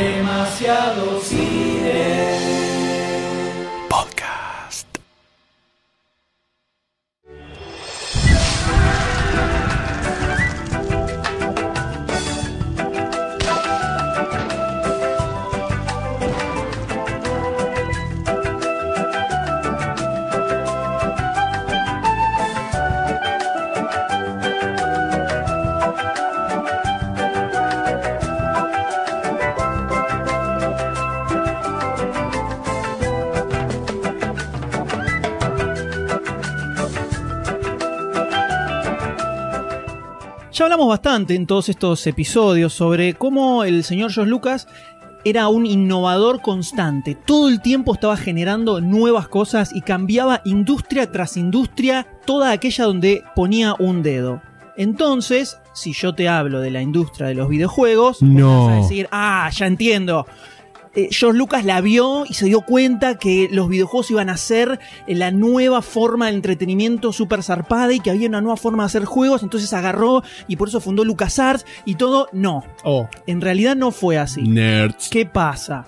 Demasiado cine. Hablamos bastante en todos estos episodios sobre cómo el señor George Lucas era un innovador constante. Todo el tiempo estaba generando nuevas cosas y cambiaba industria tras industria, toda aquella donde ponía un dedo. Entonces, si yo te hablo de la industria de los videojuegos, No. vas a decir, ah, ya entiendo. Eh, George Lucas la vio y se dio cuenta que los videojuegos iban a ser eh, la nueva forma de entretenimiento super zarpada y que había una nueva forma de hacer juegos, entonces agarró y por eso fundó LucasArts y todo. No, Oh, en realidad no fue así. nerds. ¿Qué pasa?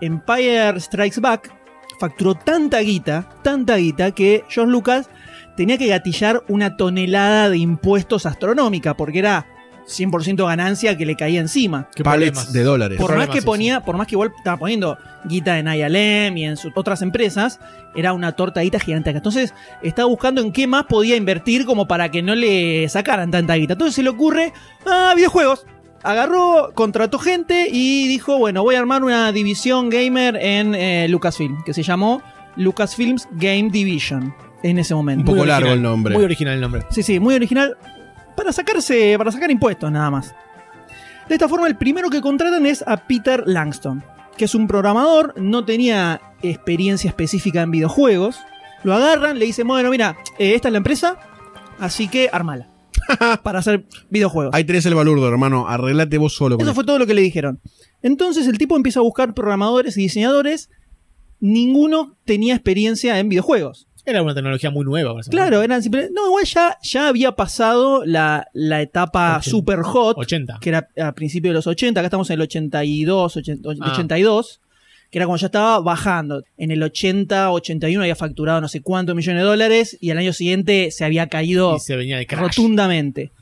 Empire Strikes Back facturó tanta guita, tanta guita, que George Lucas tenía que gatillar una tonelada de impuestos astronómica, porque era 100% ganancia que le caía encima. Qué problemas. de dólares. Por más que eso. ponía, por más que igual estaba poniendo guita en ILM y en sus otras empresas, era una tortadita gigantesca. Entonces, estaba buscando en qué más podía invertir como para que no le sacaran tanta guita. Entonces se le ocurre, ah, videojuegos. Agarró, contrató gente y dijo, bueno, voy a armar una división gamer en eh, Lucasfilm, que se llamó Lucasfilms Game Division en ese momento. Un poco Muy largo original, el nombre. Muy original el nombre. Sí, sí, muy original. Para sacarse, para sacar impuestos nada más. De esta forma, el primero que contratan es a Peter Langston, que es un programador, no tenía experiencia específica en videojuegos. Lo agarran, le dicen, bueno, mira, eh, esta es la empresa, así que armala. para hacer videojuegos. Ahí tenés el balurdo, hermano. Arreglate vos solo. con Eso fue todo lo que le dijeron. Entonces el tipo empieza a buscar programadores y diseñadores. Ninguno tenía experiencia en videojuegos. Era una tecnología muy nueva. Claro, eran simple- No, igual ya, ya había pasado la, la etapa 80. super hot, 80. que era a principios de los 80, acá estamos en el 82, 80, Ah. 82, que era cuando ya estaba bajando. En el 80, 81 había facturado no sé cuántos millones de dólares y al año siguiente se había caído Y se venía de rotundamente.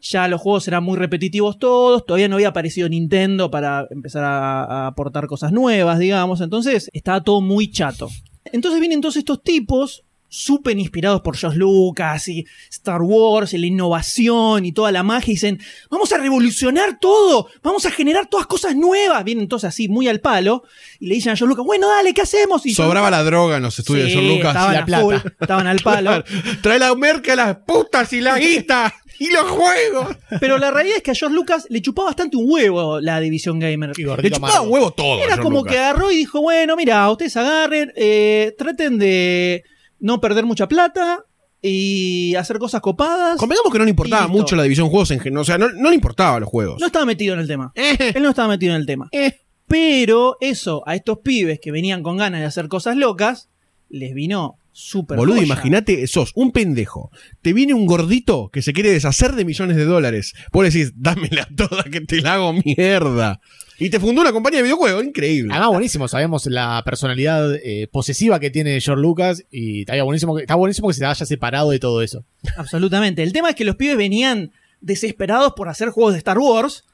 Ya los juegos eran muy repetitivos todos, todavía no había aparecido Nintendo para empezar a, a aportar cosas nuevas, digamos, entonces estaba todo muy chato. Entonces vienen todos estos tipos súper inspirados por George Lucas y Star Wars y la innovación y toda la magia y dicen, vamos a revolucionar todo, vamos a generar todas cosas nuevas. Vienen entonces así muy al palo y le dicen a George Lucas, bueno, dale, ¿qué hacemos? Y Sobraba la droga en los estudios Sí, de George Lucas. estaban la plata. full, estaban al palo. Trae la merca, las putas y la guita y los juegos. Pero la realidad es que a George Lucas le chupaba bastante un huevo la división gamer. Le chupaba amargo. huevo todo. Era George como Lucas. que agarró y dijo, bueno, mira, ustedes agarren, eh, traten de no perder mucha plata y hacer cosas copadas. Convengamos que no le importaba Y mucho la división juegos en general. O sea, no, no le importaba los juegos. No estaba metido en el tema. Eh, Él no estaba metido en el tema. eh. Pero eso, a estos pibes que venían con ganas de hacer cosas locas, les vino súper Boludo, imagínate, sos un pendejo. Te viene un gordito que se quiere deshacer de millones de dólares. Vos decís, dámela toda que te la hago mierda. Y te fundó una compañía de videojuegos, increíble. Además, buenísimo, sabemos la personalidad eh, posesiva que tiene George Lucas y está buenísimo, que, está buenísimo que se haya separado de todo eso. Absolutamente. El tema es que los pibes venían desesperados por hacer juegos de Star Wars,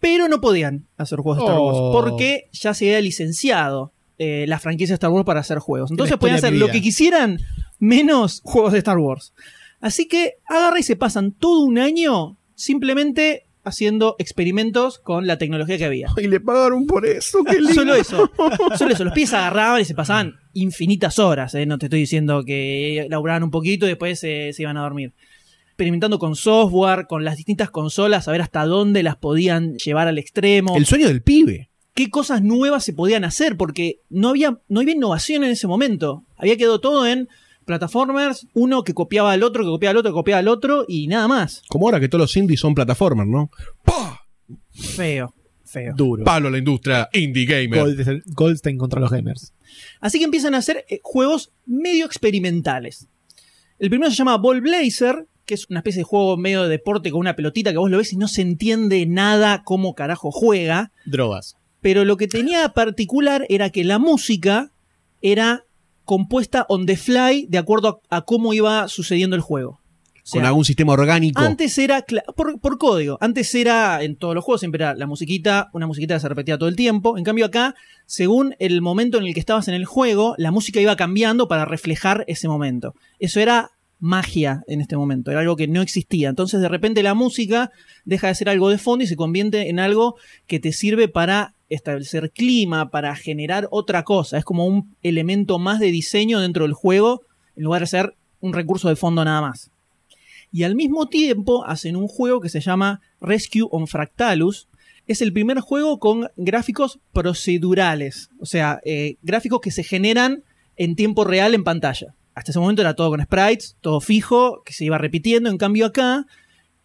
pero no podían hacer juegos de Star Oh. Wars porque ya se había licenciado eh, la franquicia de Star Wars para hacer juegos. Entonces podían hacer lo que quisieran menos juegos de Star Wars. Así que agarra y se pasan todo un año simplemente haciendo experimentos con la tecnología que había. Y le pagaron por eso, qué lindo. Solo eso. Solo eso. Los pies agarraban y se pasaban infinitas horas. ¿eh? No te estoy diciendo que laburaban un poquito y después eh, se iban a dormir. Experimentando con software, con las distintas consolas, a ver hasta dónde las podían llevar al extremo. El sueño del pibe. Qué cosas nuevas se podían hacer, porque no había, no había innovación en ese momento. Había quedado todo en plataformers, uno que copiaba al otro, que copiaba al otro, que copiaba al otro, y nada más. Como ahora que todos los indies son plataformers, ¿no? ¡Pah! Feo, feo. Duro. Palo a la industria indie gamer. Gold- Goldstein contra los gamers. Así que empiezan a hacer eh, juegos medio experimentales. El primero se llama Ball Blazer, que es una especie de juego medio de deporte con una pelotita que vos lo ves y no se entiende nada cómo carajo juega. Drogas. Pero lo que tenía particular era que la música era compuesta on the fly de acuerdo a, a cómo iba sucediendo el juego. O Con algún sistema orgánico. antes era, por, por código, antes era, en todos los juegos siempre era la musiquita, una musiquita que se repetía todo el tiempo. En cambio acá, según el momento en el que estabas en el juego, la música iba cambiando para reflejar ese momento. Eso era magia en este momento, era algo que no existía. Entonces de repente la música deja de ser algo de fondo y se convierte en algo que te sirve para establecer clima, para generar otra cosa. Es como un elemento más de diseño dentro del juego, en lugar de ser un recurso de fondo nada más y al mismo tiempo hacen un juego que se llama Rescue on Fractalus. Es el primer juego con gráficos procedurales, o sea, eh, gráficos que se generan en tiempo real en pantalla. Hasta ese momento era todo con sprites, todo fijo, que se iba repitiendo. En cambio acá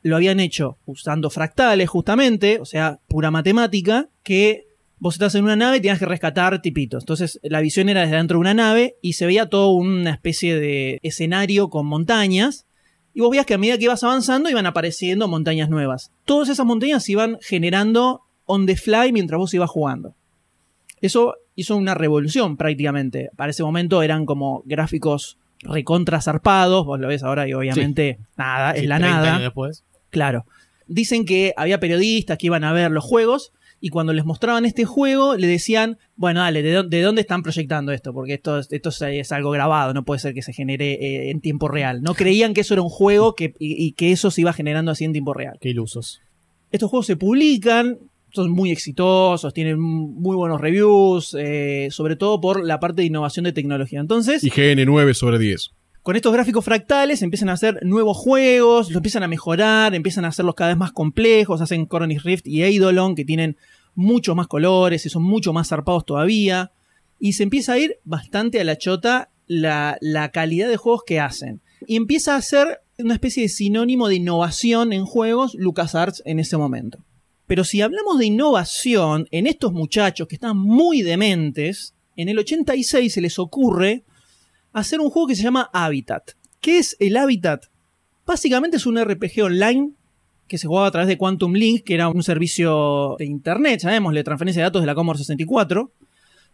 lo habían hecho usando fractales justamente, o sea, pura matemática, que vos estás en una nave y tenías que rescatar tipitos. Entonces la visión era desde dentro de una nave y se veía todo una especie de escenario con montañas y vos veías que a medida que ibas avanzando iban apareciendo montañas nuevas. Todas esas montañas se iban generando on the fly mientras vos ibas jugando. Eso hizo una revolución prácticamente. Para ese momento eran como gráficos recontra zarpados. Vos lo ves ahora y obviamente nada, es Sí, la 30 nada. años después. Claro. Dicen que había periodistas que iban a ver los juegos y cuando les mostraban este juego le decían, bueno, dale, ¿de, dó- de dónde están proyectando esto? Porque esto, es- esto es, es algo grabado, no puede ser que se genere eh, en tiempo real. No creían que eso era un juego que, y, y que eso se iba generando así en tiempo real. Qué ilusos. Estos juegos se publican, son muy exitosos, tienen muy buenos reviews, eh, sobre todo por la parte de innovación de tecnología. Entonces, IGN 9 sobre 10. Con estos gráficos fractales empiezan a hacer nuevos juegos, los empiezan a mejorar, empiezan a hacerlos cada vez más complejos, hacen Coronis Rift y Eidolon que tienen muchos más colores y son mucho más zarpados todavía. Y se empieza a ir bastante a la chota la, la calidad de juegos que hacen. Y empieza a ser una especie de sinónimo de innovación en juegos LucasArts en ese momento. Pero si hablamos de innovación en estos muchachos que están muy dementes, en el 86 se les ocurre hacer un juego que se llama Habitat. ¿Qué es el Habitat? Básicamente es un RPG online que se jugaba a través de Quantum Link, que era un servicio de internet, llamémosle transferencia de datos de la Commodore 64,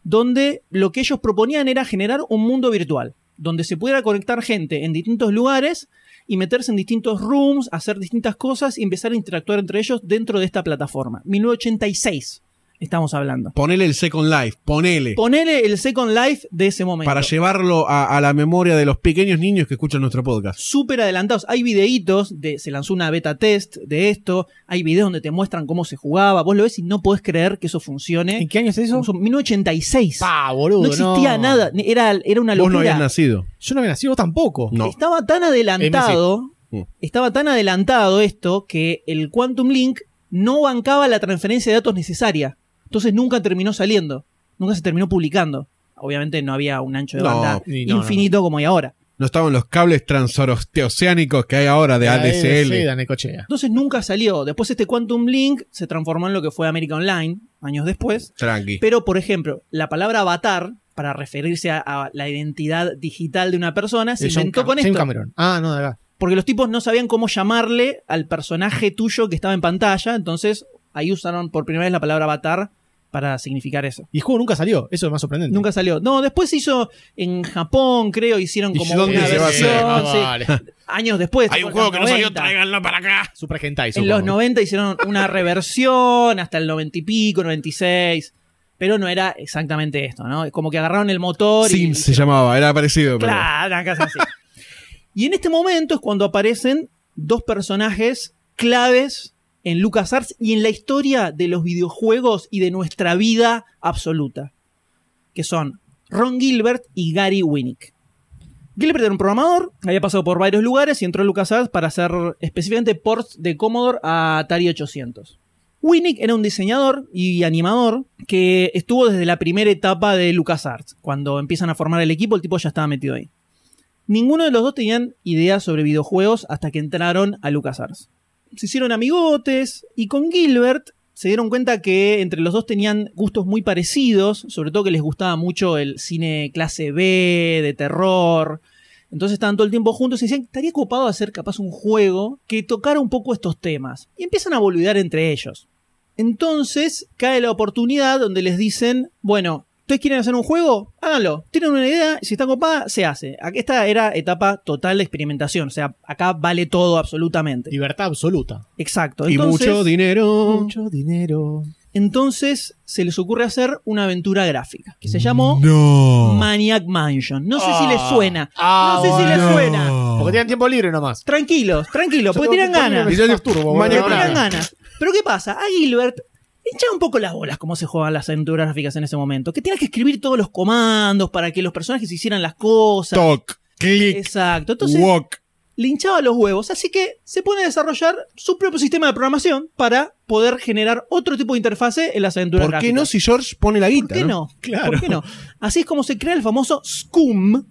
donde lo que ellos proponían era generar un mundo virtual, donde se pudiera conectar gente en distintos lugares y meterse en distintos rooms, hacer distintas cosas y empezar a interactuar entre ellos dentro de esta plataforma. 1986 estamos hablando. Ponele el Second Life, ponele. Ponele el Second Life de ese momento. para llevarlo a, a la memoria de los pequeños niños que escuchan nuestro podcast. súper adelantados. Hay videitos, de, se lanzó una beta test de esto, hay videos donde te muestran cómo se jugaba, vos lo ves y no podés creer que eso funcione. ¿En qué año es eso? Son 1986. Pa, boludo. no existía nada, era, era una Vos no locura. habías nacido. Yo no había nacido vos tampoco. No. Estaba tan adelantado, Mm. estaba tan adelantado esto que el Quantum Link no bancaba la transferencia de datos necesaria. Entonces nunca terminó saliendo, nunca se terminó publicando. Obviamente no había un ancho de No, banda y no, no, infinito como hay ahora. No estaban los cables transoceánicos que hay ahora de ADSL. Sí, Dane Cochea. Entonces nunca salió. Después este Quantum Link se transformó en lo que fue América Online, años después. Tranqui. Pero, por ejemplo, la palabra avatar, para referirse a, a la identidad digital de una persona, se inventó con James esto. Cameron. Ah, no, de acá. Porque los tipos no sabían cómo llamarle al personaje tuyo que estaba en pantalla. Entonces ahí usaron por primera vez la palabra avatar para significar eso. Y el juego nunca salió. Eso es más sorprendente. Nunca salió. No, después se hizo en Japón, creo, hicieron ¿Y como dónde una versión. Ah, sí. vale. Años después. Hay un juego que no salió, 90. tráiganlo para acá. Super Hentai, En los 90 hicieron una reversión hasta el 90 y pico, 96. Pero no era exactamente esto, ¿no? Es como que agarraron el motor y. Sims se llamaba, era parecido. pero- Claro, una cosa así. y en este momento es cuando aparecen dos personajes claves en LucasArts y en la historia de los videojuegos y de nuestra vida absoluta. Que son Ron Gilbert y Gary Winnick. Gilbert era un programador, había pasado por varios lugares y entró a LucasArts para hacer específicamente ports de Commodore a Atari 800. Winnick era un diseñador y animador que estuvo desde la primera etapa de LucasArts. Cuando empiezan a formar el equipo, el tipo ya estaba metido ahí. Ninguno de los dos tenían ideas sobre videojuegos hasta que entraron a LucasArts. Se hicieron amigotes y con Gilbert se dieron cuenta que entre los dos tenían gustos muy parecidos, sobre todo que les gustaba mucho el cine clase B, de terror, Entonces estaban todo el tiempo juntos y decían, estaría ocupado hacer capaz un juego que tocara un poco estos temas. Y empiezan a boludear entre ellos. Entonces cae la oportunidad donde les dicen, bueno, ¿ustedes quieren hacer un juego? Háganlo. Tienen una idea, si está copada, se hace. Aquí Esta era etapa total de experimentación. O sea, acá vale todo absolutamente. Libertad absoluta. Exacto. Y mucho dinero. Mucho dinero. Entonces se les ocurre hacer una aventura gráfica que se llamó No. Maniac Mansion. No sé si les suena. Ah, no sé si les suena. Porque tenían tiempo libre nomás. Tranquilos, tranquilos, porque libre, ganas. Tiran Mansion. ganas. Pero ¿qué pasa? A Gilbert le hinchaba un poco las bolas cómo se juegan las aventuras gráficas en ese momento. Que tenía que escribir todos los comandos para que los personajes hicieran las cosas. Talk. Click. Exacto. Entonces Walk. le hinchaba los huevos. Así que se pone a desarrollar su propio sistema de programación para poder generar otro tipo de interfase en las aventuras ¿Por qué no si George pone la ¿Por guita? qué no? Claro. ¿Por qué no? Así es como se crea el famoso SCUM,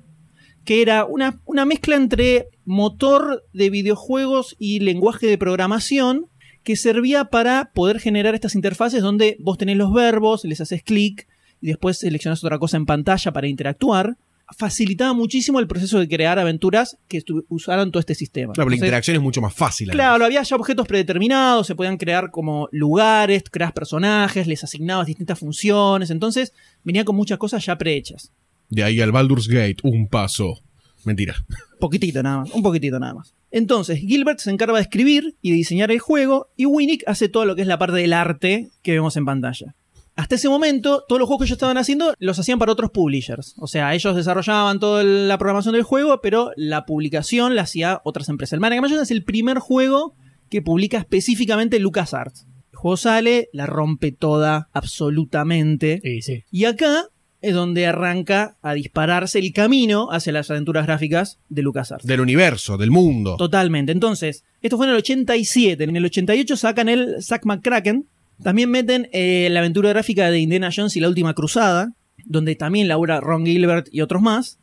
que era una, una mezcla entre motor de videojuegos y lenguaje de programación que servía para poder generar estas interfaces donde vos tenés los verbos, les haces clic y después seleccionás otra cosa en pantalla para interactuar. Facilitaba muchísimo el proceso de crear aventuras que usaran todo este sistema. Claro, pero la Entonces, interacción es mucho más fácil. Claro, había ya objetos predeterminados, se podían crear como lugares, creas personajes, les asignabas distintas funciones, entonces venía con muchas cosas ya prehechas. De ahí al Baldur's Gate, un paso. Mentira. Poquitito nada más, un poquitito nada más. Entonces, Gilbert se encarga de escribir y de diseñar el juego, y Winnick hace todo lo que es la parte del arte que vemos en pantalla. Hasta ese momento, todos los juegos que ellos estaban haciendo los hacían para otros publishers. O sea, ellos desarrollaban toda la programación del juego, pero la publicación la hacía otras empresas. El Mansion es el primer juego que publica específicamente LucasArts. El juego sale, la rompe toda, absolutamente. Sí, sí. Y acá es donde arranca a dispararse el camino hacia las aventuras gráficas de LucasArts. Del universo, del mundo. Totalmente. Entonces, esto fue en el 87. En el 88 sacan el Zack McCracken. También meten eh, la aventura gráfica de Indiana Jones y la última cruzada, donde también labura Ron Gilbert y otros más.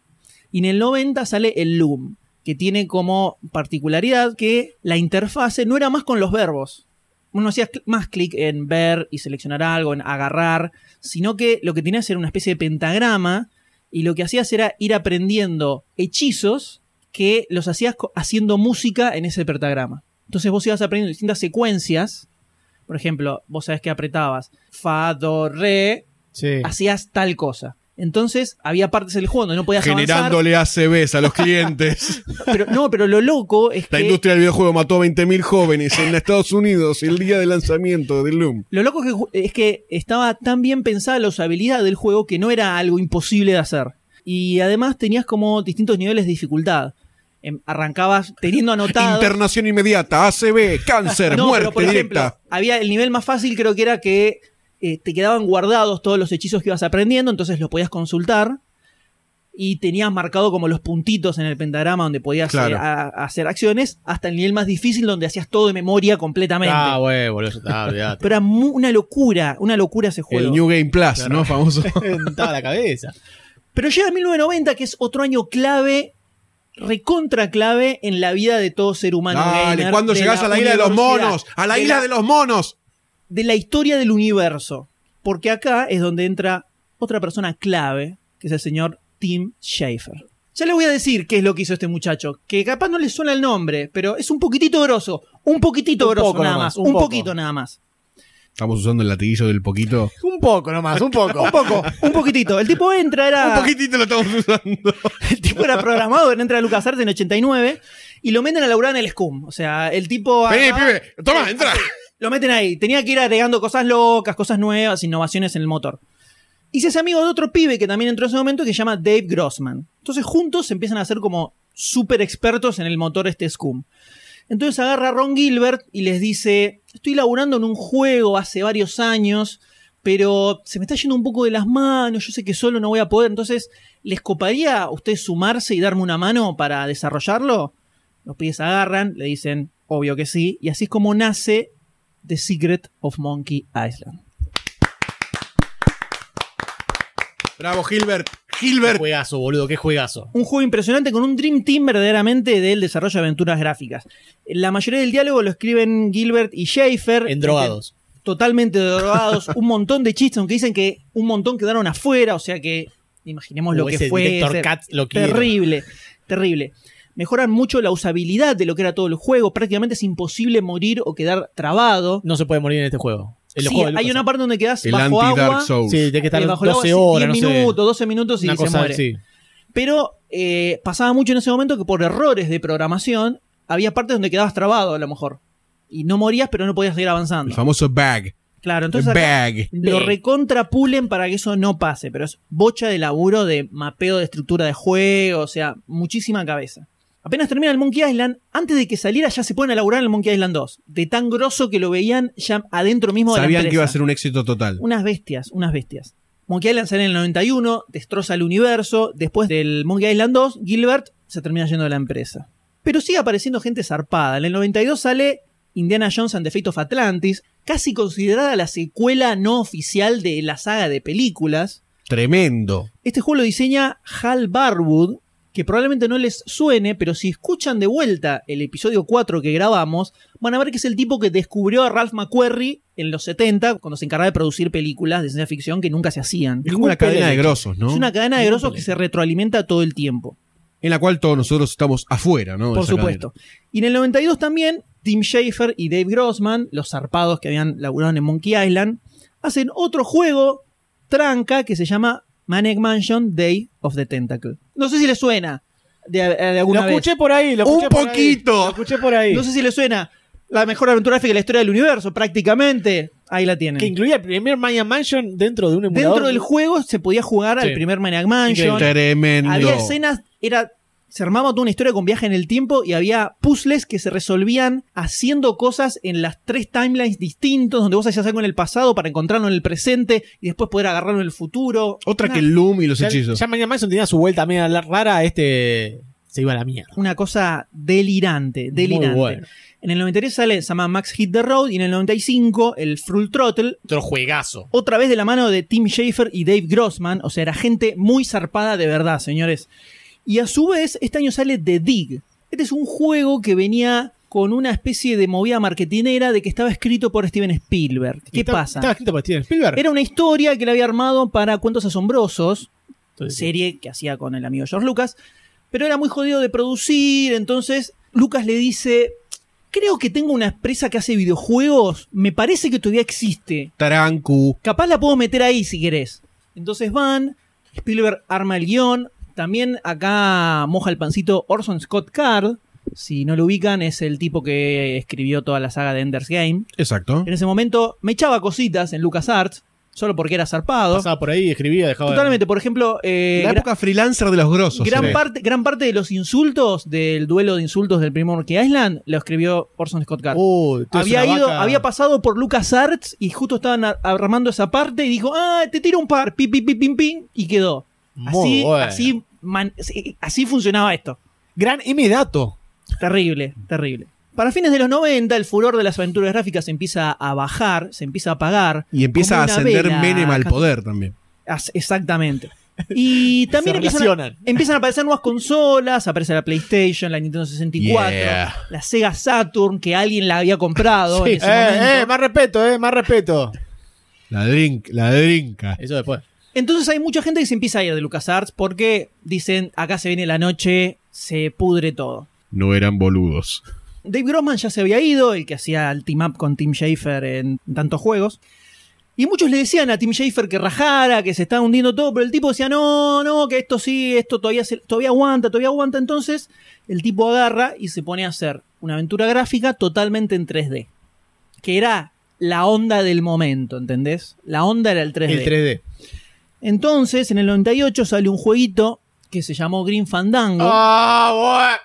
Y en el 90 sale el Loom, que tiene como particularidad que la interfase no era más con los verbos. Uno hacía más clic en ver y seleccionar algo, en agarrar, sino que lo que tenías era una especie de pentagrama y lo que hacías era ir aprendiendo hechizos que los hacías haciendo música en ese pentagrama. Entonces vos ibas aprendiendo distintas secuencias. Por ejemplo, vos sabés que apretabas fa, do, re, Sí. hacías tal cosa. Entonces había partes del juego donde no podías avanzar. Generándole ACBs a los clientes. Pero, no, pero lo loco es La que. industria del videojuego mató a 20.000 jóvenes en Estados Unidos el día del lanzamiento del Loom. Lo loco que es que estaba tan bien pensada la usabilidad del juego que no era algo imposible de hacer. Y además tenías como distintos niveles de dificultad. Em, arrancabas teniendo anotado. Internación inmediata, ACB, cáncer, No, muerte pero por ejemplo, directa. había el nivel más fácil, creo que era que eh, te quedaban guardados todos los hechizos que ibas aprendiendo, entonces los podías consultar. Y tenías marcado como los puntitos en el pentagrama donde podías Claro. eh, a- hacer acciones, hasta el nivel más difícil donde hacías todo de memoria completamente. Ah, güey, boludo, ya está, olvidate. Pero era una locura, una locura ese juego. El New Game Plus, Claro. ¿no? Famoso. Estaba la cabeza. Pero llega 1990, que es otro año clave, recontra clave en la vida de todo ser humano. Dale, gamer, ¿cuándo de llegás a la isla de los monos? ¡A la de isla de los monos! De la historia del universo. Porque acá es donde entra otra persona clave, que es el señor Tim Schafer. Ya le voy a decir qué es lo que hizo este muchacho, que capaz no le suena el nombre, pero es un poquitito grosso, un poquitito Un grosso nada más, un poquito nada más. Estamos usando el latiguillo del poquito. Un poco nomás, un poco. Un poco, un poquitito. El tipo entra, era... Un poquitito lo estamos usando. El tipo era programador, entra a LucasArts en 89 y lo meten a laburar en el SCUM. O sea, el tipo... Vení, pibe. Toma, entra. Lo meten ahí. Tenía que ir agregando cosas locas, cosas nuevas, innovaciones en el motor. Y se hace amigo de otro pibe que también entró en ese momento que se llama Dave Grossman. Entonces juntos se empiezan a hacer como súper expertos en el motor este SCUM. Entonces agarra a Ron Gilbert y les dice, estoy laburando en un juego hace varios años, pero se me está yendo un poco de las manos, yo sé que solo no voy a poder, entonces, ¿les coparía a ustedes sumarse y darme una mano para desarrollarlo? Los pibes agarran, le dicen, obvio que sí, y así es como nace The Secret of Monkey Island. Bravo, Gilbert. Qué Gilbert. juegazo, boludo, qué juegazo. Un juego impresionante con un Dream Team verdaderamente del desarrollo de aventuras gráficas. La mayoría del diálogo lo escriben Gilbert y Schaefer. En drogados. Totalmente drogados. un montón de chistes, aunque dicen que un montón quedaron afuera, o sea que imaginemos lo que fue. Cut lo terrible. terrible. Mejoran mucho la usabilidad de lo que era todo el juego. Prácticamente es imposible morir o quedar trabado. No se puede morir en este juego. Los Sí, hay una parte donde quedas El bajo anti-Dark agua. Souls. Sí, tiene que estar eh, bajo el 12 agua, horas, 10 no sé. minutos, 12 minutos y Una se cosa, muere. sí. Pero eh, pasaba mucho en ese momento que por errores de programación había partes donde quedabas trabado a lo mejor. Y no morías, pero no podías seguir El avanzando. famoso bag. Claro, El entonces acá bag. lo recontrapulen para que eso no pase. Pero es bocha de laburo de mapeo de estructura de juego, o sea, muchísima cabeza. Apenas termina el Monkey Island, antes de que saliera ya se ponen a laburar en el Monkey Island 2. De tan grosso que lo veían ya adentro mismo de la Sabían empresa. que iba a ser un éxito total. Unas bestias, unas bestias. Monkey Island sale en el 91, destroza el universo. Después del Monkey Island 2, Gilbert se termina yendo de la empresa. Pero sigue apareciendo gente zarpada. En el 92 sale Indiana Jones and the Fate of Atlantis, casi considerada la secuela no oficial de la saga de películas. Tremendo. Este juego lo diseña Hal Barwood, que probablemente no les suene, pero si escuchan de vuelta el episodio 4 que grabamos, van a ver que es el tipo que descubrió a Ralph McQuarrie en los 70, cuando se encargaba de producir películas de ciencia ficción que nunca se hacían. Es como una cadena de grosos, ¿no? Es una cadena de grosos que se retroalimenta todo el tiempo, En la cual todos nosotros estamos afuera, ¿no? Por supuesto. Y en el 92 también, Tim Schafer y Dave Grossman, los zarpados que habían laburado en Monkey Island, hacen otro juego tranca que se llama Maniac Mansion Day of the Tentacle. No sé si les suena de, de Lo alguna vez. escuché por ahí, lo Un ahí. poquito. Lo escuché por ahí. No sé si les suena la mejor aventura gráfica de la historia del universo, prácticamente. Ahí la tienen. Que incluía el primer Maya Mansion dentro de un emulador. Dentro del juego se podía jugar al primer Maniac Mansion. Tremendo. Había escenas, era. Se armaba toda una historia con viaje en el tiempo y había puzzles que se resolvían haciendo cosas en las tres timelines distintos, donde vos hacías algo en el pasado para encontrarlo en el presente y después poder agarrarlo en el futuro. Otra Una- que el Loom y los Ya, hechizos. ya Maya Mansion tenía su vuelta media rara, este se iba a la mierda. Una cosa delirante, delirante. Muy bueno. En el 93 sale, se llama Max Hit the Road y en el 95 el Full Throttle, Otro juegazo. otra vez de la mano de Tim Schafer y Dave Grossman, o sea, era gente muy zarpada de verdad, señores. Y a su vez, este año sale The Dig. Este es un juego que venía con una especie de movida marketinera de que estaba escrito por Steven Spielberg. ¿Qué pasa? Estaba escrito por Steven Spielberg. Era una historia que él había armado para Cuentos Asombrosos, Entonces, serie que hacía con el amigo George Lucas, pero era muy jodido de producir, entonces Lucas le dice, creo que tengo una empresa que hace videojuegos, me parece que todavía existe, Tarancu. capaz la puedo meter ahí si querés. Entonces van, Spielberg arma el guion, también acá moja el pancito Orson Scott Card, si no lo ubican, es el tipo que escribió toda la saga de Ender's Game. Exacto. En ese momento me echaba cositas en LucasArts, solo porque era zarpado. Pasaba por ahí, escribía, dejaba. Totalmente, por ejemplo, eh, La época freelancer de los grosos. gran, parte, gran parte de los insultos del duelo de insultos del primer Monkey Island lo escribió Orson Scott Card. Eres había ido, vaca. había pasado por LucasArts y justo estaban armando esa parte y dijo, ah, te tiro un par, pi, pi, pi, pim, pim, y quedó. Muy Así, bueno. así, man- así- funcionaba esto. Gran M dato. Terrible, terrible. Para fines de los 90, el furor de las aventuras gráficas se empieza a bajar, se empieza a apagar. Y empieza a ascender Menem al poder también. Exactamente. Y también empiezan a, empiezan a aparecer nuevas consolas, aparece la PlayStation, la Nintendo 64, Yeah. la Sega Saturn, que alguien la había comprado Sí. en ese Eh, momento. eh, más respeto, eh, más respeto. La drink, la drinka. Eso después. Entonces hay mucha gente que se empieza a ir de LucasArts porque dicen, acá se viene la noche, se pudre todo. No eran boludos. Dave Grossman ya se había ido, el que hacía el team up con Tim Schafer en tantos juegos. Y muchos le decían a Tim Schafer que rajara, que se estaba hundiendo todo, pero el tipo decía, no, no, que esto sí, esto todavía, se- todavía aguanta, todavía aguanta. Entonces el tipo agarra y se pone a hacer una aventura gráfica totalmente en 3D. Que era la onda del momento, ¿entendés? La onda era el 3D. El 3D. Entonces, en el 98 sale un jueguito que se llamó Green Fandango. Ah,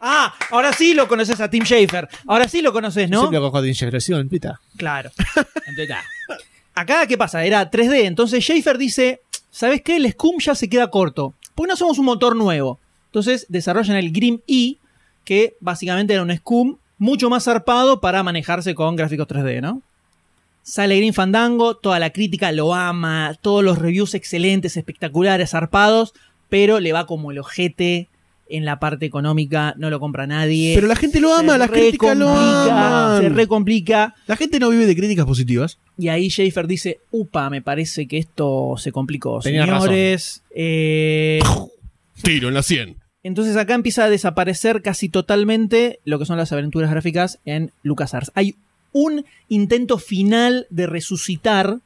Ah, ahora sí lo conoces a Tim Schafer. Ahora sí lo conoces, ¿no? Siempre con integración, pita. Claro. Acá, ¿qué pasa? Era 3D. Entonces Schafer dice, ¿sabes qué? El Scum ya se queda corto. Porque no somos un motor nuevo. Entonces desarrollan el Grim E, que básicamente era un Scum mucho más zarpado para manejarse con gráficos 3D, ¿no? Sale Green Fandango, toda la crítica lo ama, todos los reviews excelentes, espectaculares, zarpados, pero le va como el ojete en la parte económica, no lo compra nadie. Pero la gente lo ama, Se las críticas lo aman. Se recomplica. La gente no vive de críticas positivas. Y ahí Schaefer dice, upa, me parece que esto se complicó. Tenía Señores, eh, Tiro en la 100. Entonces acá empieza a desaparecer casi totalmente lo que son las aventuras gráficas en LucasArts. Hay un intento final de resucitar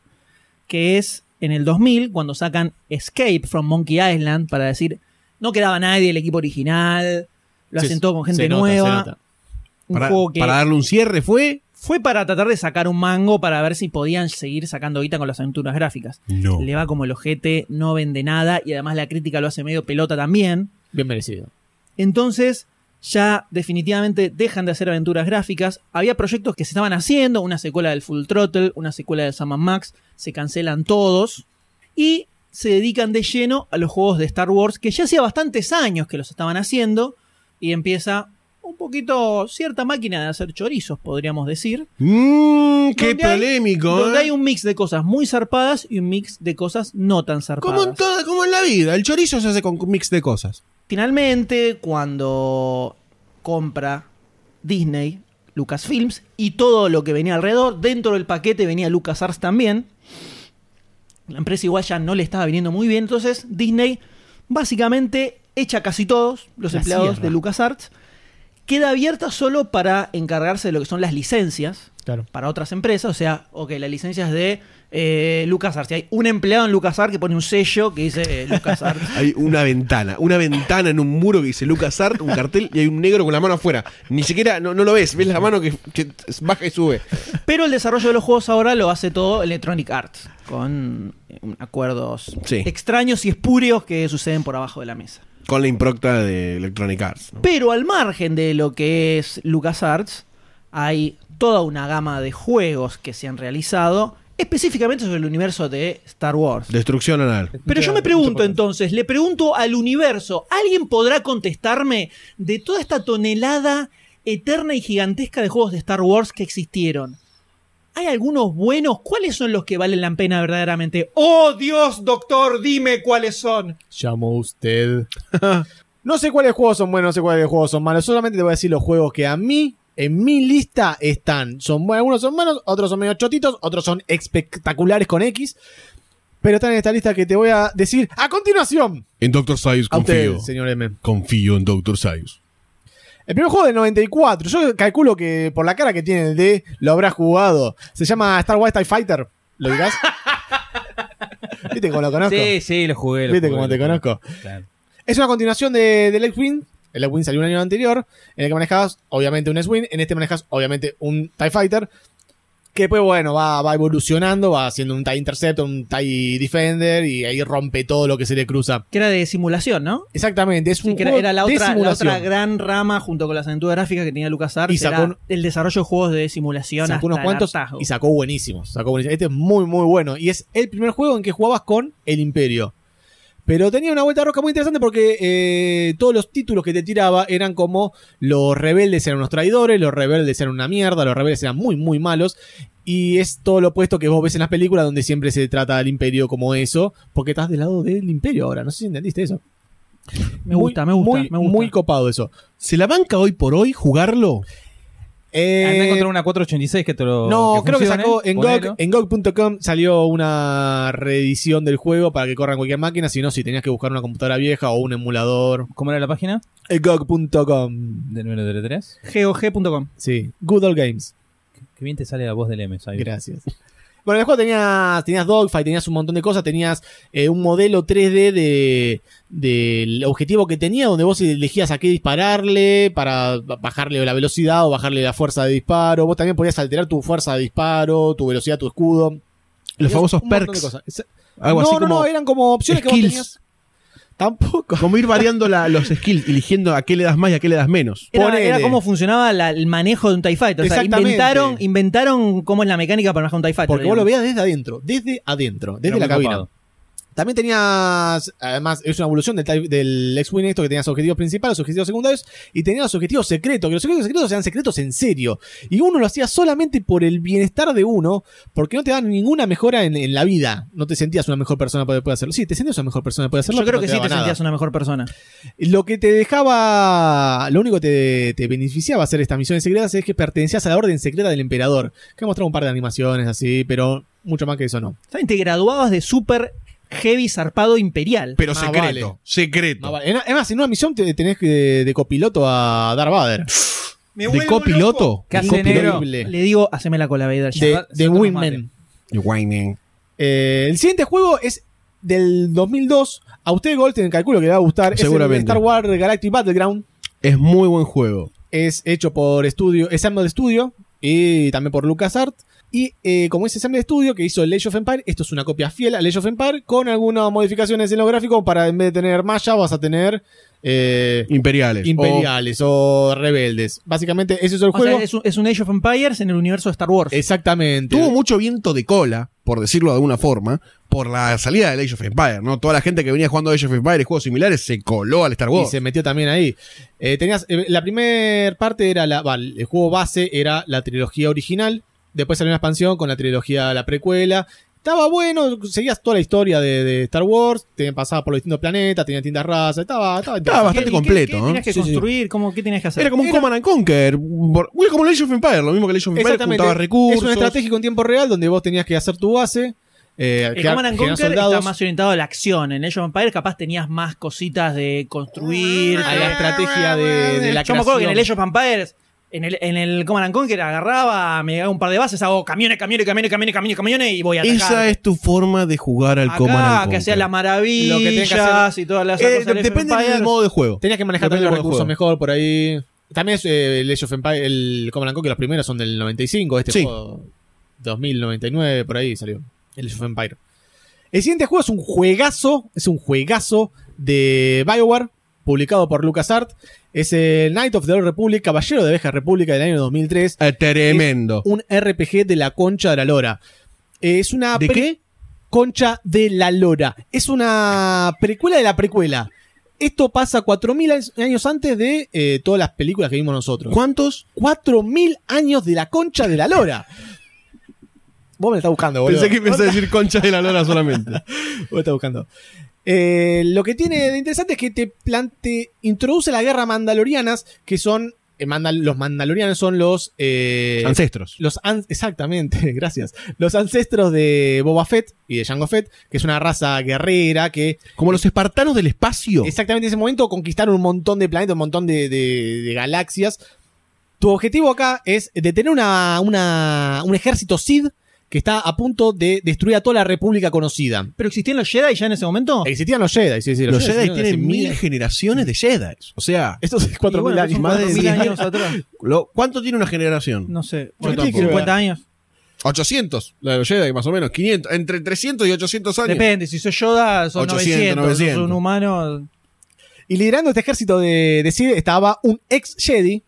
que es en el 2000 cuando sacan Escape from Monkey Island para decir no quedaba nadie del equipo original, lo Sí, hacen todo con gente nota, se nueva. Un Para, juego que para darle un cierre fue. fue para tratar de sacar un mango para ver si podían seguir sacando guita con las aventuras gráficas. No. Le va como el ojete, no vende nada y además la crítica lo hace medio pelota también. Bien merecido. Entonces ya definitivamente dejan de hacer aventuras gráficas. Había proyectos que se estaban haciendo, una secuela del Full Throttle, una secuela de Sam Max, se cancelan todos y se dedican de lleno a los juegos de Star Wars que ya hacía bastantes años que los estaban haciendo y empieza un poquito cierta máquina de hacer chorizos, podríamos decir. Mmm, qué Donde hay- polémico. Donde ¿eh? hay un mix de cosas muy zarpadas y un mix de cosas no tan zarpadas. Como en, toda, como en la vida. El chorizo se hace con un mix de cosas. Finalmente, cuando compra Disney Lucasfilms y todo lo que venía alrededor, dentro del paquete venía LucasArts también. La empresa igual ya no le estaba viniendo muy bien, entonces Disney básicamente echa casi todos los La empleados de LucasArts. Queda abierta solo para encargarse de lo que son las licencias Claro. para otras empresas. O sea, ok, las licencias de eh, LucasArts. Si hay un empleado en LucasArts que pone un sello que dice eh, LucasArts. Hay una ventana. Una ventana en un muro que dice LucasArts, un cartel y hay un negro con la mano afuera. Ni siquiera, no, no lo ves. Ves la mano que, que baja y sube. Pero el desarrollo de los juegos ahora lo hace todo Electronic Arts, con eh, acuerdos Sí. extraños y espurios que suceden por abajo de la mesa. Con la impronta de Electronic Arts. ¿no? Pero al margen de lo que es LucasArts, hay toda una gama de juegos que se han realizado específicamente sobre el universo de Star Wars. Destrucción anal. Pero yo me pregunto entonces, le pregunto al universo, ¿alguien podrá contestarme de toda esta tonelada eterna y gigantesca de juegos de Star Wars que existieron? ¿Hay algunos buenos? ¿Cuáles son los que valen la pena verdaderamente? ¡Oh Dios, doctor, dime cuáles son! Llamó usted. no sé cuáles juegos son buenos, no sé cuáles juegos son malos. Solamente te voy a decir los juegos que a mí, en mi lista, están. Son buenos, algunos son buenos, otros son medio chotitos, otros son espectaculares con X. Pero están en esta lista que te voy a decir a continuación. En Dr. Sayus A usted, confío. señor M. Confío en Dr. Sayus. El primer juego del 94, yo calculo que por la cara que tiene el D lo habrá jugado. Se llama Star Wars TIE Fighter. ¿Lo dirás? ¿Viste cómo lo conozco? Sí, sí, lo jugué. lo ¿Viste jugué, cómo te jugué. conozco? Claro. Es una continuación de, del X-Wing. El X-Wing salió un año anterior, en el que manejabas, obviamente, un S-Wing. En este manejas, obviamente, un TIE Fighter. Que pues bueno, va, va evolucionando, va haciendo un TIE Interceptor, un TIE Defender, y ahí rompe todo lo que se le cruza. Que era de simulación, ¿no? Exactamente, es un Que juego era la, de otra, la gran rama junto con las aventuras gráficas que tenía LucasArts. Y sacó era el desarrollo de juegos de simulación sacó hasta unos cuantos y sacó buenísimos, sacó buenísimos. Este es muy, muy bueno. Y es el primer juego en que jugabas con el Imperio. Pero tenía una vuelta de rosca muy interesante porque eh, todos los títulos que te tiraba eran como los rebeldes eran unos traidores, los rebeldes eran una mierda, los rebeldes eran muy, muy malos. Y es todo lo opuesto que vos ves en las películas donde siempre se trata al imperio como eso, porque estás del lado del imperio ahora. No sé si entendiste eso. Me gusta, me gusta, muy, me gusta. Muy copado eso. ¿Se la banca hoy por hoy jugarlo? Eh, Anda a encontrar una 486 que te lo. No, creo que sacó en. GOG, en GOG.com salió una reedición del juego para que corra en cualquier máquina, si no, si tenías que buscar una computadora vieja o un emulador. ¿Cómo era la página? En GOG.com. Del número de 3. GOG.com. Sí, Good Old Games. Que bien te sale la voz del M, ¿sabes? Gracias. Bueno, en el juego tenías, tenías Dogfight, tenías un montón de cosas, tenías eh, un modelo 3D de del objetivo que tenía, donde vos elegías a qué dispararle para bajarle la velocidad o bajarle la fuerza de disparo. Vos también podías alterar tu fuerza de disparo, tu velocidad, tu escudo. Los famosos de perks. Algo no, así no, como, no, eran como opciones que vos tenías. Tampoco. como ir variando la- los skills, eligiendo a qué le das más y a qué le das menos. Era, era cómo funcionaba la- el manejo de un TIE Fighter. O sea, inventaron, inventaron cómo es la mecánica para manejar un TIE Fighter. Porque vos lo veías desde adentro, desde adentro, desde Era la cabina. También tenías, además, es una evolución del, type- del X-Wing esto que tenías objetivos principales, objetivos secundarios, y tenías los objetivos secretos, que los objetivos secretos eran secretos en serio. Y uno lo hacía solamente por el bienestar de uno, porque no te daban ninguna mejora en, en la vida. No te sentías una mejor persona para poder hacerlo. Sí, te sentías una mejor persona para poder hacerlo. Yo creo que sí te nada. sentías una mejor persona. Lo que te dejaba, lo único que te, te beneficiaba hacer estas misiones secretas es que pertenecías a la orden secreta del emperador. Que mostraba un par de animaciones así, pero mucho más que eso no. Saben, te graduabas de súper heavy zarpado imperial. Pero Más secreto, vale. secreto. Más vale. En- Es más, en una misión te tenés que de copiloto a Darth Vader. ¿De copiloto? ¿Qué hace, negro? Le digo, haceme la cola Vader. ya. De, de Wingman. De Whining. Eh, el siguiente juego es del 2002. A usted, Gold, calculo que le va a gustar. Seguramente. Es el Star Wars Galactic Battleground. Es muy buen juego. Es hecho por estudio, es Assemble Studio y también por LucasArts. Y eh, como es Assemble Studio que hizo el Age of Empire, esto es una copia fiel al Age of Empire con algunas modificaciones en lo gráfico para en vez de tener Maya vas a tener eh, Imperiales. imperiales o, rebeldes. Básicamente ese es el O juego. sea, es un, es un Age of Empires en el universo de Star Wars. Exactamente. Tuvo mucho viento de cola, por decirlo de alguna forma, por la salida del Age of Empires, ¿no? Toda la gente que venía jugando Age of Empires y juegos similares se coló al Star Y Wars. se metió también ahí. Eh, tenías, eh, la primera parte era la. el juego base era la trilogía original. Después salió una expansión con la trilogía La precuela. Estaba bueno, seguías toda la historia de, de Star Wars. Te pasaba por los distintos planetas, tenía distintas razas. Estaba, estaba, bastante ¿Qué- qué- completo, ¿Qué, ¿no? tenías que Sí, sí. construir? ¿Cómo, ¿Qué tenías que hacer? Era como un Era- Command and Conquer. Bueno, como el Age of Empires, lo mismo que el Age of Exactamente. juntaba recursos. Es un estratégico en tiempo real donde vos tenías que hacer tu base. Eh, el Command and Conquer soldados. está más orientado a la acción. En Age of Empires capaz tenías más cositas de construir. a la de- estrategia de, de la Yo me acuerdo que en el. Age of Empires, en el, en el Command and Conquer, agarraba, me daba un par de bases, hago camiones, camiones, camiones, camiones, camiones, camiones y voy a atacar. Esa es tu forma de jugar al Acá, Command que hacía las Lo que tenés que maravillas hacer- y todas las Eh, cosas depende del modo de juego. Tenías que manejar también los recursos juego. mejor por ahí. También es eh, el Age of Empire, el Command and Conquer, los primeros son del 95. Este Sí. juego 2099, por ahí salió. El Age of Empire. El siguiente juego es un juegazo, es un juegazo de BioWare, publicado por LucasArts. Es el Knight of the Old Republic, Caballero de Vieja República del año 2003. Eh, tremendo. Un RPG de la concha de la lora. Es una ¿De qué? Concha de la Lora. Es una precuela de la precuela. Esto pasa 4.000 años- antes de eh, todas las películas que vimos nosotros. ¿Cuántos? 4.000 años de la concha de la Lora. Vos me estás buscando, boludo. Pensé que ibas a decir concha de la lora solamente. Vos me estás buscando. Eh, lo que tiene de interesante es que te plante, introduce la guerra mandalorianas, que son. eh, mandal- los mandalorianos son los. eh, Ancestros. los an- exactamente, gracias. Los ancestros de Boba Fett y de Jango Fett, que es una raza guerrera que Como los espartanos del espacio. exactamente en ese momento conquistaron un montón de planetas, un montón de, de- de galaxias. Tu objetivo acá es detener una, una- un ejército Sith que está a punto de destruir a toda la República conocida. ¿Pero existían los Jedi ya en ese momento? Existían los Jedi, sí, sí, Los Jedi existieron hace tienen mil generaciones de Jedi. O sea, Estos es 4.000 Y bueno, años. son más de 4.000 10 años atrás. ¿cuánto tiene una generación? No sé, Yo bueno, creo que- 50 años. 800. La de los Jedi, más o menos. 500. Entre 300 y 800 años. Depende, si soy Yoda son 800, 900, si sos 900. un humano... Y liderando este ejército de, de Sith estaba un ex Jedi,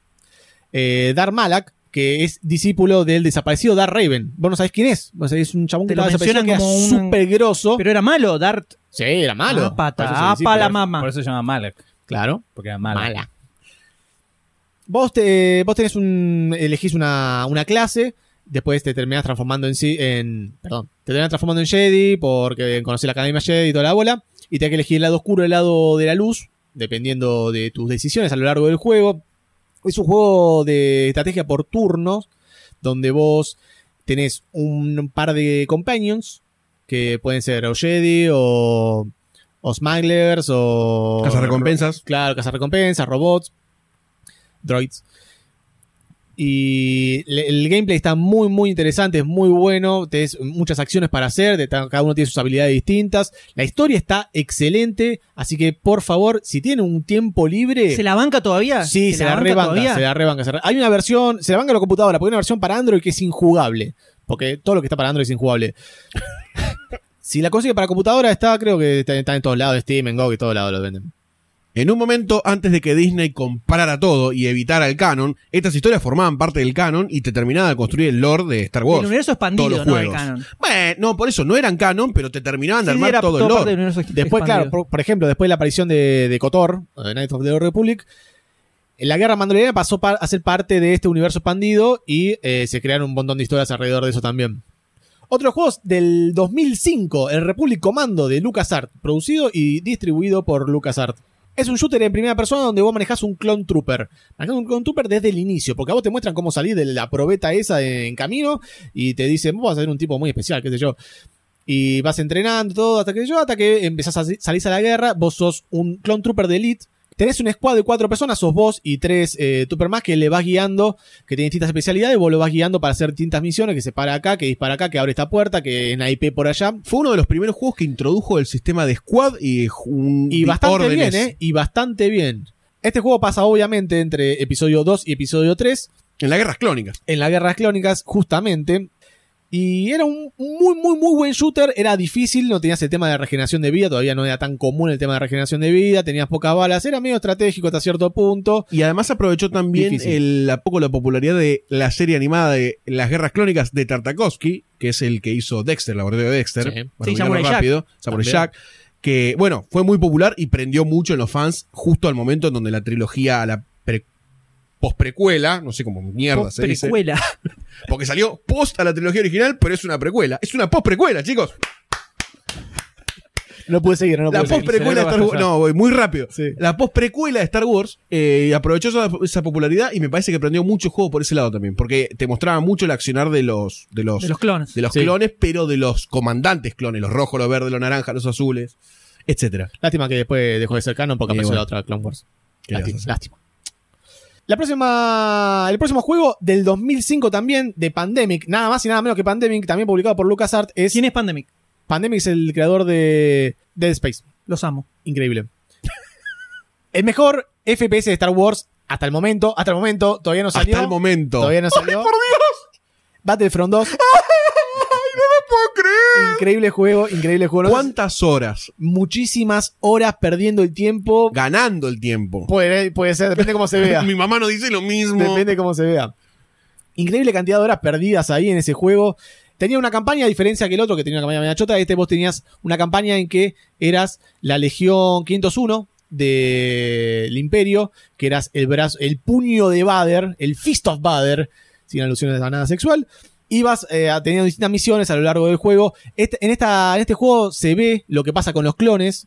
eh, Dar Malak, que es discípulo del desaparecido Dar Raven. Vos no sabés quién es. Vos sabés, es un chabón que Te lo mencionan que como un- súper grosso. Pero era malo, Dart. Sí, era malo. Ah, pata, apa discípulo. la mama. Por eso se llama Malek, Claro. porque era mala. Mala. Vos, te, vos tenés un. elegís una, una clase. Después te terminás transformando en sí. En, perdón. Te terminás transformando en Jedi. Porque conocés la Academia Jedi y toda la bola. Y tenés que elegir el lado oscuro y el lado de la luz. Dependiendo de tus decisiones a lo largo del juego. Es un juego de estrategia por turnos. Donde vos tenés un par de companions. Que pueden ser o Jedi o. O Smugglers o. Cazarrecompensas. Claro, cazarrecompensas, robots, droids. Y el gameplay está muy, muy interesante, es muy bueno. Tienes muchas acciones para hacer, cada uno tiene sus habilidades distintas. La historia está excelente, así que por favor, si tienen un tiempo libre. ¿Se la banca todavía? Sí, se, la banca rebanca, se la rebanca. Hay una versión, se la banca la computadora, porque hay una versión para Android que es injugable. Porque todo lo que está para Android es injugable. si la consigue para computadora, está, creo que está, está en todos lados, Steam, en GOG y todos lados lo venden. En un momento antes de que Disney comprara todo y evitara el canon, estas historias formaban parte del canon y te terminaba de construir el lore de Star Wars. El universo expandido, Todos los no el canon. Bueno, no, por eso no eran canon, pero te terminaban de Sí, sí, armar era todo el parte del lore. Después, claro, por, por ejemplo, después de la aparición de, de Kotor, de Knights of the Old Republic, la guerra mandaloriana pasó pa- a ser parte de este universo expandido y eh, se crearon un montón de historias alrededor de eso también. Otros juegos del 2005, el Republic Commando de LucasArts, producido y distribuido por LucasArts. Es un shooter en primera persona donde vos manejás un Clone Trooper. Manejás un Clone Trooper desde el inicio, porque a vos te muestran cómo salir de la probeta esa en camino y te dicen, vos vas a ser un tipo muy especial, qué sé yo. Y vas entrenando todo hasta que yo, hasta que empezás a salir a la guerra. Vos sos un clone trooper de elite. Tenés un squad de cuatro personas, sos vos y tres eh, más que le vas guiando, que tienen distintas especialidades, vos lo vas guiando para hacer distintas misiones, que se para acá, que dispara acá, que abre esta puerta, que en IP por allá. Fue uno de los primeros juegos que introdujo el sistema de squad y, un, Y bastante bien, ¿eh? Y bastante bien. Este juego pasa obviamente entre episodio 2 y episodio 3, En las guerras clónicas. en las guerras clónicas, justamente. Y era un muy, muy, muy buen shooter. Era difícil, no tenías el tema de regeneración de vida. Todavía no era tan común el tema de regeneración de vida. Tenías pocas balas. Era medio estratégico hasta cierto punto. Y además aprovechó también el, a poco la popularidad de la serie animada de las guerras clónicas de Tartakovsky, que es el que hizo Dexter, laboratorio de Dexter. Sí. para Sí, Samurai Jack. rápido, Samurai. Jack. Que, bueno, fue muy popular y prendió mucho en los fans justo al momento en donde la trilogía, la pre- posprecuela, no sé cómo mierda se dice. Precuela. Porque salió post a la trilogía original, pero es una precuela. Es una posprecuela, chicos. No pude seguir, no la pude seguir. posprecuela de Star Wars. No, voy muy rápido. Sí. La posprecuela de Star Wars eh, aprovechó esa, esa popularidad y me parece que prendió mucho juego por ese lado también. Porque te mostraba mucho el accionar de los, de los, De los clones. de los Sí. clones, pero de los comandantes clones, los rojos, los verdes, los naranjas, los azules, etcétera. Lástima que después dejó de ser canon porque Y apareció bueno. la otra Clone Wars. ¿Qué le vas a Lástima, lástima. La próxima, el próximo juego del 2005 también de Pandemic, nada más y nada menos que Pandemic, también publicado por LucasArts, es ¿Quién es Pandemic? Pandemic es el creador de Dead Space. Los amo. Increíble. el mejor FPS de Star Wars hasta el momento, hasta el momento, todavía no salió. Hasta el momento. Todavía no salió. ¡Por Dios! Battlefront 2, ¡Ay, no me puedo creer! Increíble juego, increíble juego. ¿Cuántas horas Muchísimas horas perdiendo el tiempo. ganando el tiempo? Puede, puede ser, depende cómo se vea. Mi mamá no dice lo mismo. Depende de cómo se vea. Increíble cantidad de horas perdidas ahí en ese juego. Tenía una campaña, a diferencia que el otro, que tenía una campaña media chota. Este vos tenías una campaña en que eras la Legión 501 del Imperio, que eras el brazo, el puño de Vader, el Fist of Vader, sin alusiones a nada sexual. Ibas eh, teniendo distintas misiones a lo largo del juego. Este- en, este juego se ve lo que pasa con los clones.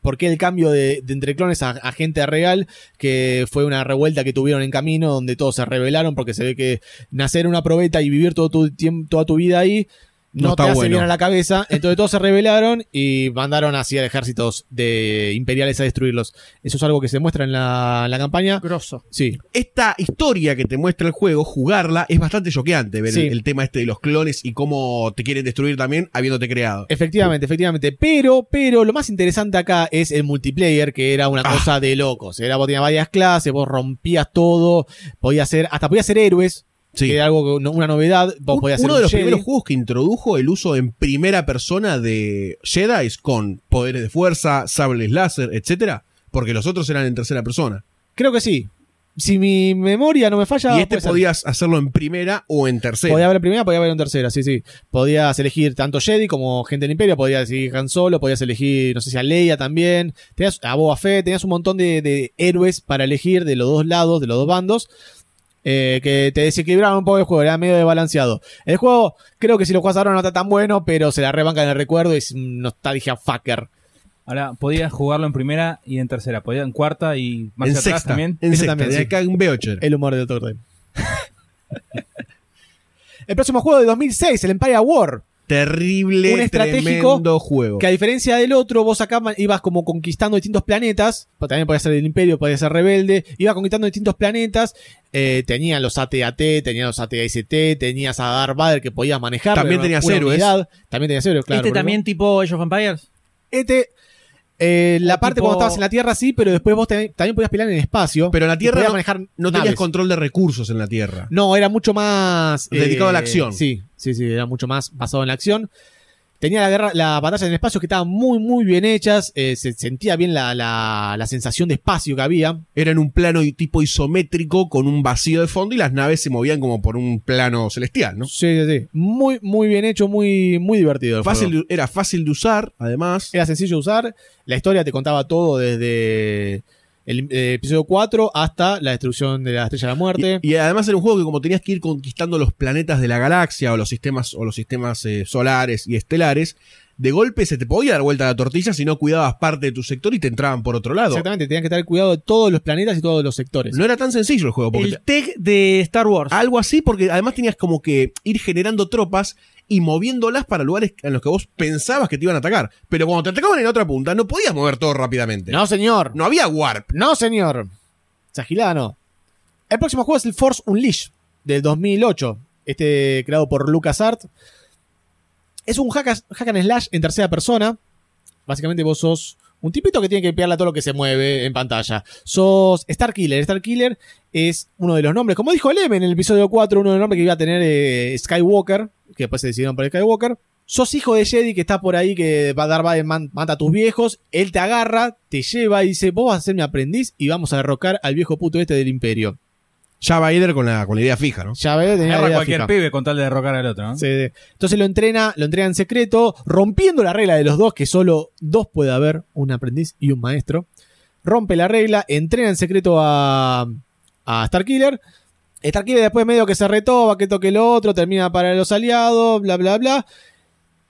¿Por qué el cambio de, entre clones a, gente real? Que fue una revuelta que tuvieron en camino donde todos se rebelaron porque se ve que nacer una probeta y vivir todo tu toda tu vida ahí no, No te hace bueno. bien a la cabeza. Entonces todos se rebelaron y mandaron hacia ejércitos de imperiales a destruirlos. Eso es algo que se muestra en la, en la campaña. Grosso. Sí, Esta historia que te muestra el juego, jugarla, es bastante choqueante ver Sí. el, el tema este de los clones y cómo te quieren destruir también habiéndote creado. Efectivamente, efectivamente. Pero, pero lo más interesante acá es el multiplayer, que era una Ah. cosa de locos. Era, vos tenías varias clases, vos rompías todo, podías ser, hasta podías ser héroes, Sí. que era algo, una novedad. Vos Un- podías uno un de los Jedi. primeros juegos que introdujo el uso en primera persona de Jedi con poderes de fuerza, sables láser, etcétera, porque los otros eran en tercera persona. Creo que sí. Si mi memoria no me falla, y este ser. podías hacerlo en primera o en tercera. Podía haber en primera, podía haber en tercera, sí, sí. Podías elegir tanto Jedi como gente del Imperio, podías elegir Han Solo, podías elegir, no sé si a Leia también, tenías a Boba Fett, tenías un montón de, de héroes para elegir de los dos lados, de los dos bandos, eh, que te desequilibraban un poco el juego, era medio desbalanceado. El juego, creo que si lo juegas ahora no está tan bueno, pero se la rebanca en el recuerdo y es un nostalgia fucker. Ahora, podías jugarlo en primera y en tercera. Podía en cuarta y más en atrás sexta. también. En sexta, también, de sí. acá en Beocher. El humor de Doctor Dre. el próximo juego de 2006, el Empire War. Terrible, Un estratégico tremendo juego. Que a diferencia del otro, vos acá ibas como conquistando distintos planetas. pues También podía ser del Imperio, podía ser rebelde. Ibas conquistando distintos planetas. Eh, tenían los AT-AT, tenían los AT-ST, tenías a Darth Vader que podías manejar. También tenías una héroes. unidad. También tenías héroes, claro. ¿Este también tipo Age of Empires? Este, eh, la parte tipo- cuando estabas en la Tierra sí, pero después vos te- también podías pelear en el espacio. Pero en la Tierra no- manejar no tenías naves. control de recursos en la Tierra. No, era mucho más. eh, Dedicado a la acción. Sí, sí, sí, era mucho más basado en la acción. Tenía la guerra, la batalla en el espacio que estaban muy, muy bien hechas. eh, se sentía bien la, la, la sensación de espacio que había. Era en un plano tipo isométrico con un vacío de fondo y las naves se movían como por un plano celestial, ¿no? Sí, sí, sí. Muy, muy bien hecho, muy, muy divertido. el Fácil, juego. era fácil de usar, además. Era sencillo de usar. La historia te contaba todo desde el eh, episodio 4 hasta la destrucción de la estrella de la muerte. Y, y además era un juego que como tenías que ir conquistando los planetas de la galaxia o los sistemas o los sistemas eh, solares y estelares, de golpe se te podía dar vuelta la tortilla si no cuidabas parte de tu sector y te entraban por otro lado. Exactamente, tenías que tener cuidado de todos los planetas y todos los sectores. No era tan sencillo el juego porque El tech de Star Wars. Algo así, porque además tenías como que ir generando tropas y moviéndolas para lugares en los que vos pensabas que te iban a atacar. Pero cuando te atacaban en otra punta, no podías mover todo rápidamente. No, señor. No había warp. No, señor. Esa gilada no. El próximo juego es el Force Unleashed del 2008. Este creado por LucasArts. Es un hack, hack and slash en tercera persona. Básicamente vos sos un tipito que tiene que pegarle a todo lo que se mueve en pantalla. Sos Star Killer. Es uno de los nombres. Como dijo Lem en el episodio 4, uno de los nombres que iba a tener eh, Skywalker. Que después se decidieron por Skywalker. Sos hijo de Jedi que está por ahí que va a dar mata a tus viejos. Él te agarra, te lleva y dice: Vos vas a ser mi aprendiz y vamos a derrocar al viejo puto este del imperio. Ya Vader con la, con la idea fija, ¿no? Ya ves, tenía Agarra idea cualquier fija. pibe con tal de derrocar al otro, ¿no? Sí, sí. Entonces lo entrena, lo entrena en secreto, rompiendo la regla de los dos, que solo dos puede haber, un aprendiz y un maestro. Rompe la regla, entrena en secreto a, a Starkiller. Starkiller después medio que se retoba, que toque el otro, termina para los aliados, bla, bla, bla.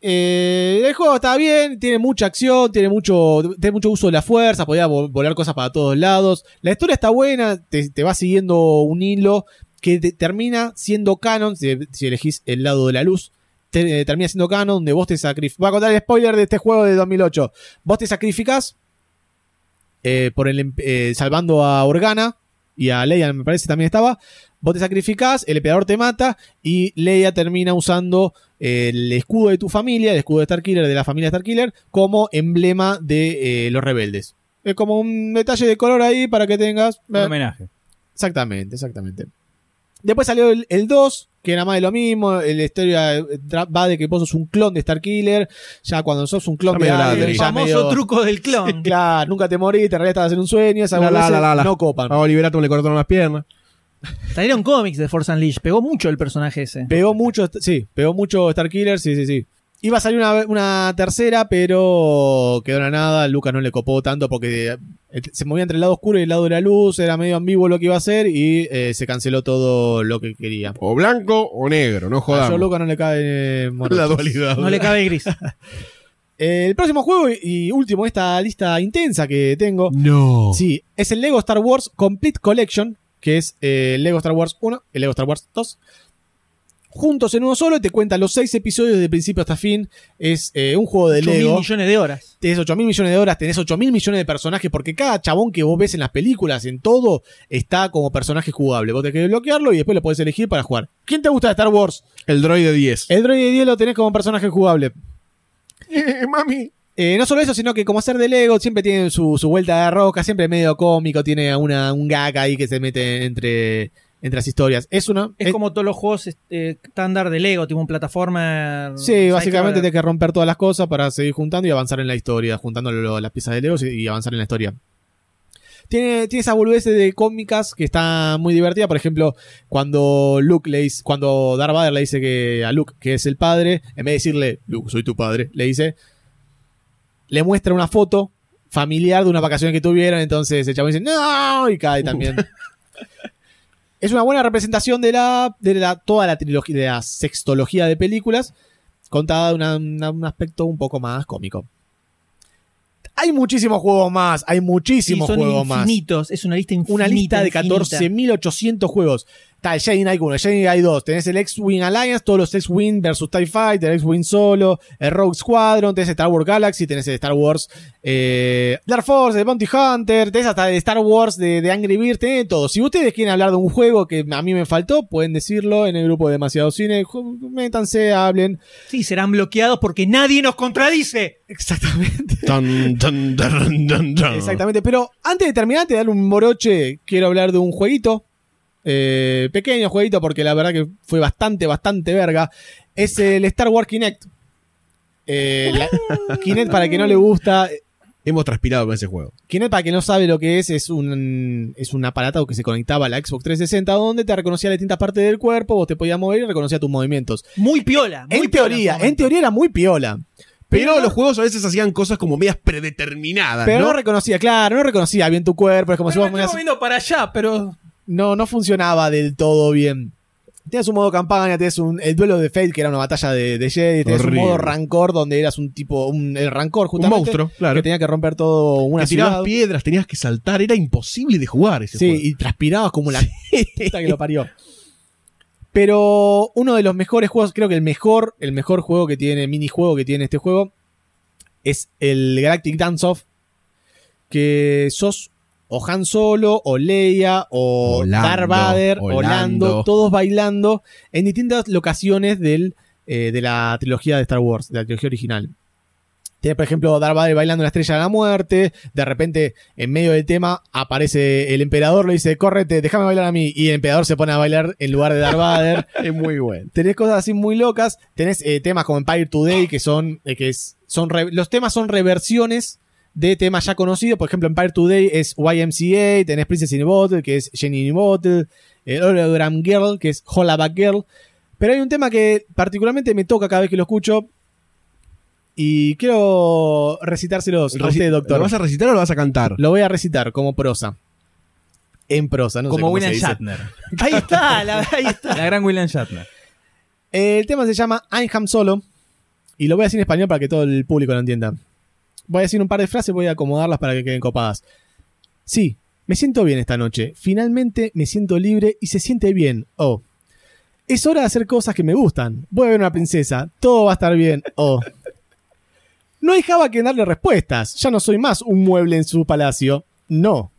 Eh, el juego está bien, tiene mucha acción, tiene mucho, tiene mucho uso de la fuerza, podía vo- volar cosas para todos lados. La historia está buena, te, va siguiendo un hilo que te- termina siendo canon, si, si elegís el lado de la luz, te- eh, termina siendo canon, donde vos te sacrificás. Voy a contar el spoiler de este juego de 2008. Vos te sacrificás eh, por el, salvando a Organa y a Leia, me parece también estaba. Vos te sacrificás, el emperador te mata y Leia termina usando el escudo de tu familia, el escudo de Starkiller, de la familia Starkiller, como emblema de eh, los rebeldes. Es como un detalle de color ahí para que tengas. Un eh, homenaje. Exactamente, exactamente. Después salió el, el 2, que era más de lo mismo. La historia eh, va de que vos sos un clon de Starkiller. Ya cuando sos un clon Ya de. El famoso medio- truco del clon. Claro, nunca te moriste, en realidad estabas en un sueño. Esas La, la, boludeces la, la, la. no copan. A Oliverato le cortaron las piernas. Salieron cómics de Force Unleashed. Pegó mucho el personaje ese. Pegó mucho, sí, pegó mucho Starkiller, sí, sí, sí. Iba a salir una, una tercera, pero quedó en la nada. Lucas no le copó tanto porque eh, se movía entre el lado oscuro y el lado de la luz. Era medio ambiguo lo que iba a hacer y eh, se canceló todo lo que quería. O blanco o negro, no A jodamos. George Lucas no le cae eh, la dualidad. No le cabe gris. El próximo juego y último de esta lista intensa que tengo, No. sí, es el Lego Star Wars Complete Collection, que es eh, el Lego Star Wars 1, el Lego Star Wars 2. Juntos en uno solo, te cuenta los seis episodios de principio hasta fin. Es eh, un juego de 8 mil Lego. millones de horas. Tenés 8 mil millones de horas, tenés 8 mil millones de personajes, porque cada chabón que vos ves en las películas, en todo, está como personaje jugable. Vos tenés que bloquearlo y después lo podés elegir para jugar. ¿Quién te gusta de Star Wars? El droide 10. El droide 10 lo tenés como personaje jugable. Eh, mami. Eh, no solo eso, sino que como hacer de Lego siempre tiene su, su vuelta de roca, siempre medio cómico, tiene una, un gag ahí que se mete entre, entre las historias. Es una. Es como todos los juegos este, estándar de Lego, tipo un plataforma. Sí, básicamente tienes que romper todas las cosas para seguir juntando y avanzar en la historia, juntando lo- las piezas de Lego y, y avanzar en la historia. Tiene, tiene esas boludeces de cómicas que está muy divertida. Por ejemplo, cuando Luke le dice, cuando Darth Vader le dice que a Luke que es el padre, en vez de decirle Luke, soy tu padre, le dice, le muestra una foto familiar de unas vacaciones que tuvieron. Entonces el chabón dice, no, y cae también. es una buena representación de la, de la toda la trilogía, de la sextología de películas, contada de una- una- un aspecto un poco más cómico. Hay muchísimos juegos más, hay muchísimos son juegos más. infinitos. Es una lista infinita. Una lista de infinita. 14.800 juegos. Está el Jedi Knight 1, el Jedi Knight 2, tenés el X-Wing Alliance, todos los X-Wing versus TIE Fighter, el X-Wing solo, el Rogue Squadron, tenés Star Wars Galaxy, tenés el Star Wars eh, Dark Force, el Bounty Hunter, tenés hasta el Star Wars de, de Angry Birds, tenés todo. Si ustedes quieren hablar de un juego que a mí me faltó, pueden decirlo en el grupo de Demasiado Cine, métanse, hablen. Sí, serán bloqueados porque nadie nos contradice. Exactamente. Exactamente, pero antes de terminar, te dar un moroche, quiero hablar de un jueguito. Eh, pequeño jueguito, porque la verdad que fue bastante, bastante verga. Es el Star Wars Kinect. Eh, la- Kinect, para que no le gusta. Hemos transpirado con ese juego. Kinect, para que no sabe lo que es, es un, es un aparato que se conectaba a la Xbox 360, donde te reconocía las distintas partes del cuerpo, vos te podías mover y reconocía tus movimientos. Muy piola. muy En piola teoría, en teoría era muy piola. Pero los juegos a veces hacían cosas como medias predeterminadas, Pero no, ¿no? reconocía, claro, no reconocía bien tu cuerpo. Es como si Pero vos me ponías- moviendo para allá, pero no, no funcionaba del todo bien. Tienes un modo campaña, tienes un, el duelo de Fate, que era una batalla de, de Jedi, tienes un modo rancor, donde eras un tipo, un, el rancor Un justamente. monstruo, claro. Que tenía que romper todo una que tirabas ciudad. piedras, tenías que saltar, era imposible de jugar ese Sí, juego. y transpirabas como la puta que lo parió. Pero uno de los mejores juegos, creo que el mejor, el mejor juego que tiene, minijuego que tiene este juego, es el Galactic Dance Off. Que sos o Han Solo, o Leia, o Orlando, Darth Vader, o Orlando. Lando, todos bailando en distintas locaciones del, eh, de la trilogía de Star Wars, de la trilogía original. Tiene, por ejemplo, Darth Vader bailando la estrella de la muerte. De repente, en medio del tema, aparece el emperador, le dice, córrete, déjame bailar a mí. Y el emperador se pone a bailar en lugar de Darth Vader. Es muy bueno. Tenés cosas así muy locas. Tenés eh, temas como Empire Today, que son. eh, que es, son re- los temas son reversiones de temas ya conocidos. Por ejemplo, Empire Today es YMCA. Tenés Princess in a Bottle, que es Jenny in a Bottle. El Hologram Girl, que es Hollaback Girl. Pero hay un tema que particularmente me toca cada vez que lo escucho. Y quiero recitárselos a Reci- usted, doctor. ¿Lo vas a recitar o lo vas a cantar? Lo voy a recitar como prosa. En prosa, no sé Como se William dice. Shatner. Ahí está, la- ahí está. La gran William Shatner. El tema se llama I'm Ham Solo. Y lo voy a decir en español para que todo el público lo entienda. Voy a decir un par de frases, voy a acomodarlas para que queden copadas. Sí, me siento bien esta noche. Finalmente me siento libre y se siente bien. Oh. Es hora de hacer cosas que me gustan. Voy a ver una princesa. Todo va a estar bien. Oh. No hay Java que darle respuestas. Ya no soy más un mueble en su palacio. No.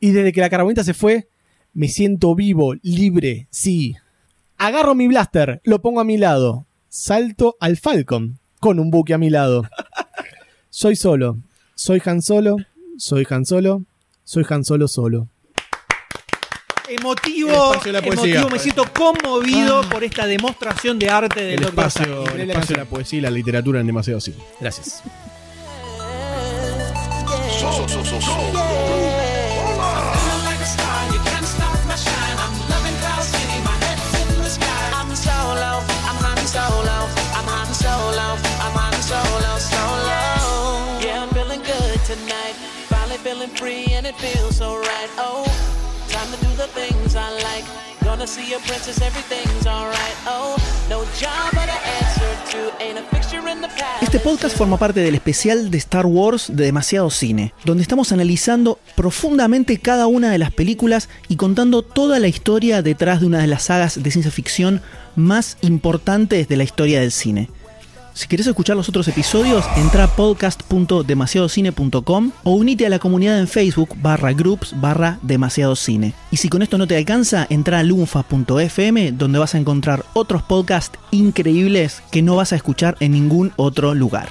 Y desde que la carbonita se fue, me siento vivo, libre, sí. Agarro mi blaster, lo pongo a mi lado. Salto al Falcon con un buque a mi lado. Soy solo. Soy Han Solo. Soy Han Solo. Soy Han Solo solo. Emotivo, El espacio de la poesía. emotivo, me siento conmovido por esta demostración de arte del El espacio, Saki. el espacio de la poesía y la literatura en demasiado cine. Gracias. Este podcast forma parte del especial de Star Wars de Demasiado Cine, donde estamos analizando profundamente cada una de las películas y contando toda la historia detrás de una de las sagas de ciencia ficción más importantes de la historia del cine. Si querés escuchar los otros episodios, entra a podcast.demasiadocine.com o unite a la comunidad en Facebook barra groups barra demasiado cine. Y si con esto no te alcanza, entra a lunfa.fm donde vas a encontrar otros podcasts increíbles que no vas a escuchar en ningún otro lugar.